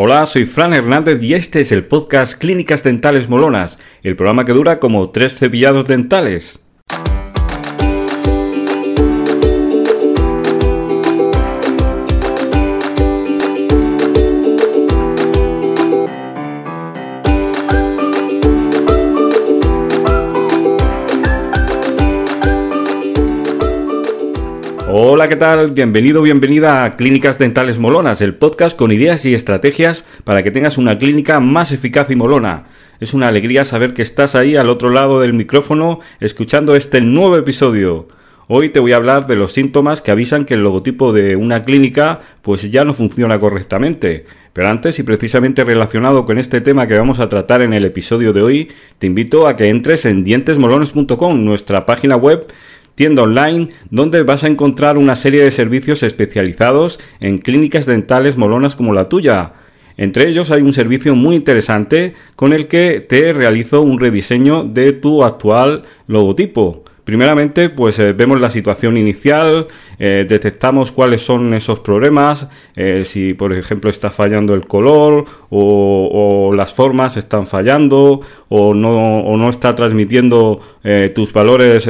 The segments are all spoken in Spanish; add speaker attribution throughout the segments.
Speaker 1: Hola, soy Fran Hernández y este es el podcast Clínicas Dentales Molonas, el programa que dura como tres cepillados dentales. Tal? Bienvenido, bienvenida a Clínicas Dentales Molonas, el podcast con ideas y estrategias para que tengas una clínica más eficaz y molona. Es una alegría saber que estás ahí al otro lado del micrófono escuchando este nuevo episodio. Hoy te voy a hablar de los síntomas que avisan que el logotipo de una clínica pues ya no funciona correctamente. Pero antes y precisamente relacionado con este tema que vamos a tratar en el episodio de hoy, te invito a que entres en dientesmolones.com, nuestra página web tienda online donde vas a encontrar una serie de servicios especializados en clínicas dentales molonas como la tuya. Entre ellos hay un servicio muy interesante con el que te realizo un rediseño de tu actual logotipo. Primeramente, pues eh, vemos la situación inicial, eh, detectamos cuáles son esos problemas, eh, si por ejemplo está fallando el color o, las formas están fallando o no, o no está transmitiendo tus valores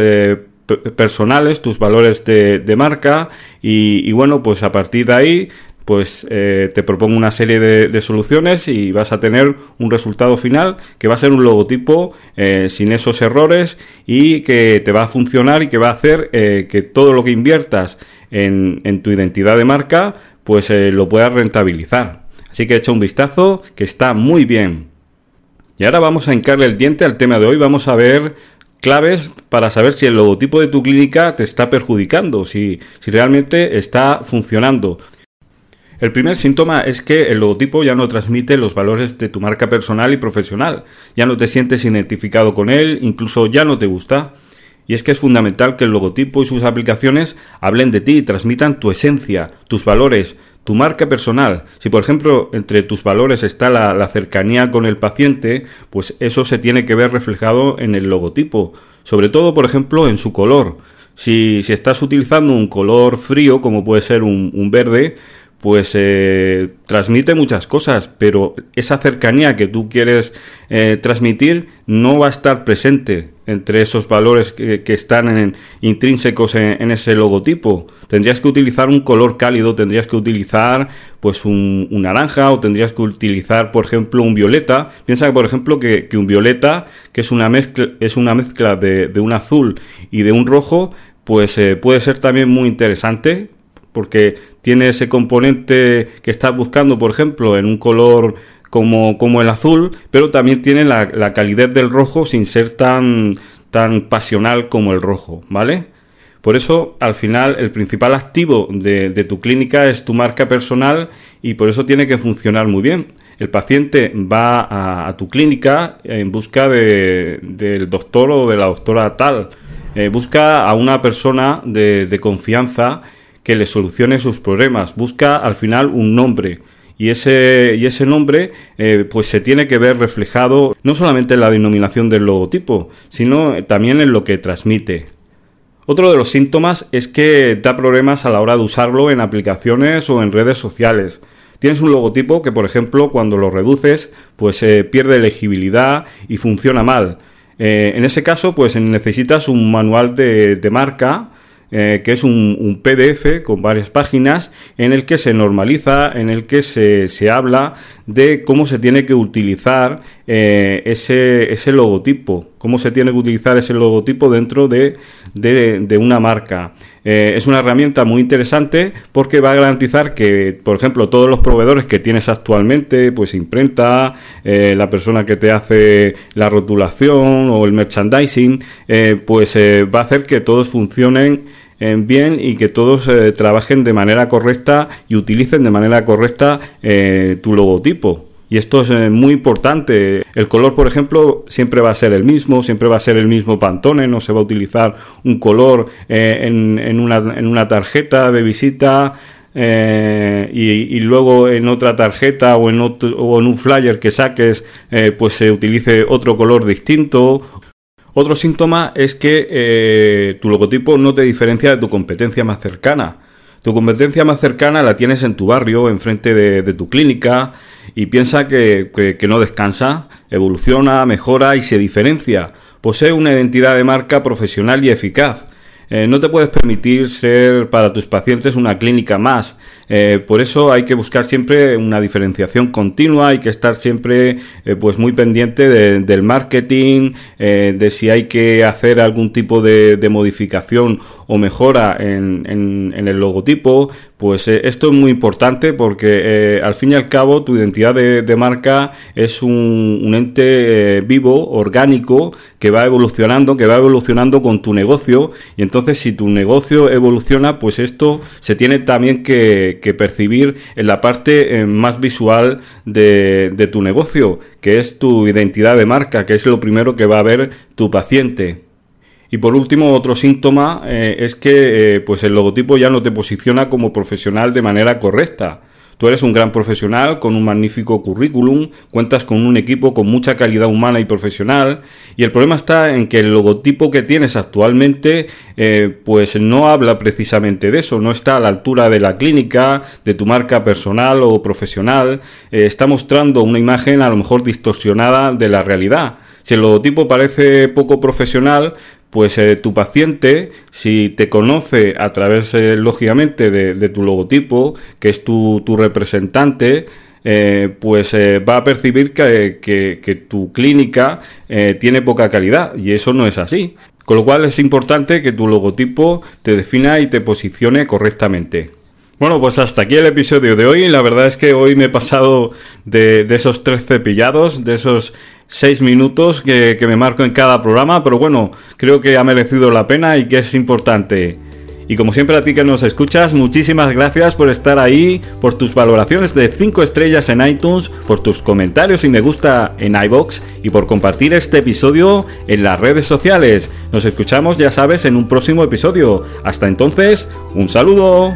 Speaker 1: personales, tus valores de, marca y, bueno, pues a partir de ahí pues eh, te propongo una serie de, soluciones y vas a tener un resultado final que va a ser un logotipo eh, sin esos errores y que te va a funcionar y que va a hacer eh, que todo lo que inviertas en, en, tu identidad de marca pues lo puedas rentabilizar. Así que echa un vistazo que está muy bien. Y ahora vamos a hincarle el diente al tema de hoy. Vamos a ver claves para saber si el logotipo de tu clínica te está perjudicando, si, si realmente está funcionando. El primer síntoma es que el logotipo ya no transmite los valores de tu marca personal y profesional, ya no te sientes identificado con él, incluso ya no te gusta. Y es que es fundamental que el logotipo y sus aplicaciones hablen de ti, transmitan tu esencia, tus valores, tu marca personal. Si por ejemplo entre tus valores está la, cercanía con el paciente, pues eso se tiene que ver reflejado en el logotipo. Sobre todo, por ejemplo, en su color. Si, si estás utilizando un color frío, como puede ser un, verde, pues eh, transmite muchas cosas, pero esa cercanía que tú quieres eh, transmitir no va a estar presente entre esos valores que, están en, intrínsecos en, ese logotipo. Tendrías que utilizar un color cálido, tendrías que utilizar pues un, naranja o tendrías que utilizar, por ejemplo, un violeta. Piensa, por ejemplo, que, un violeta, que es una mezcla, es una mezcla de, un azul y de un rojo, pues eh, puede ser también muy interesante porque tiene ese componente que estás buscando, por ejemplo, en un color como, como el azul, pero también tiene la, calidez del rojo sin ser tan, tan pasional como el rojo, ¿vale? Por eso, al final, el principal activo de, tu clínica es tu marca personal y por eso tiene que funcionar muy bien. El paciente va a, tu clínica en busca de, del doctor o de la doctora tal. Eh, busca a una persona de, de confianza que le solucione sus problemas. Busca al final un nombre. Y ese, y ese nombre eh, pues se tiene que ver reflejado no solamente en la denominación del logotipo, sino también en lo que transmite. Otro de los síntomas es que da problemas a la hora de usarlo en aplicaciones o en redes sociales. Tienes un logotipo que, por ejemplo, cuando lo reduces, pues eh, pierde legibilidad y funciona mal. Eh, en ese caso, pues necesitas un manual de, de marca eh, que es un, PDF con varias páginas en el que se normaliza, en el que se, se habla de cómo se tiene que utilizar eh, ese, ese, logotipo, cómo se tiene que utilizar ese logotipo dentro de, de, una marca. Eh, es una herramienta muy interesante porque va a garantizar que, por ejemplo, todos los proveedores que tienes actualmente, pues imprenta, la persona que te hace la rotulación o el merchandising, pues va a hacer que todos funcionen bien y que todos eh, trabajen de manera correcta y utilicen de manera correcta eh, tu logotipo. Y esto es eh, muy importante. El color, por ejemplo, siempre va a ser el mismo, siempre va a ser el mismo Pantone, no se va a utilizar un color en, en, una, en, una, tarjeta de visita. y, luego en otra tarjeta o en, otro, o en un flyer que saques pues se utilice otro color distinto otro síntoma es que eh, tu logotipo no te diferencia de tu competencia más cercana. Tu competencia más cercana la tienes en tu barrio, enfrente de, de tu clínica, y piensa que, que no descansa, evoluciona, mejora y se diferencia. Posee una identidad de marca profesional y eficaz eh, no te puedes permitir ser para tus pacientes una clínica más. Eh, por eso hay que buscar siempre una diferenciación continua, hay que estar siempre eh, pues muy pendiente del marketing, de si hay que hacer algún tipo de, modificación o mejora en, en, el logotipo. Pues esto es muy importante porque al fin y al cabo tu identidad de, marca es un, ente vivo, orgánico, que va evolucionando, que va evolucionando con tu negocio y entonces si tu negocio evoluciona, pues esto se tiene también que, percibir en la parte eh, más visual de, tu negocio, que es tu identidad de marca, que es lo primero que va a ver tu paciente. Y por último, otro síntoma eh, es que eh, pues el logotipo ya no te posiciona como profesional de manera correcta. Tú eres un gran profesional con un magnífico currículum, cuentas con un equipo con mucha calidad humana y profesional y el problema está en que el logotipo que tienes actualmente eh, pues no habla precisamente de eso, no está a la altura de la clínica, de tu marca personal o profesional, está mostrando una imagen a lo mejor distorsionada de la realidad. Si el logotipo parece poco profesional, pues eh, tu paciente, si te conoce a través, eh, lógicamente, de, tu logotipo, que es tu, representante, eh, pues va a percibir que, que tu clínica tiene poca calidad y eso no es así. Con lo cual es importante que tu logotipo te defina y te posicione correctamente. Bueno, pues hasta aquí el episodio de hoy. La verdad es que hoy me he pasado de, esos tres cepillados, de esos seis minutos que, que me marco en cada programa, pero bueno, creo que ha merecido la pena y que es importante. Y como siempre a ti que nos escuchas, muchísimas gracias por estar ahí, por tus valoraciones de 5 estrellas en iTunes, por tus comentarios y me gusta en iBox y por compartir este episodio en las redes sociales. Nos escuchamos, ya sabes, en un próximo episodio. Hasta entonces, un saludo.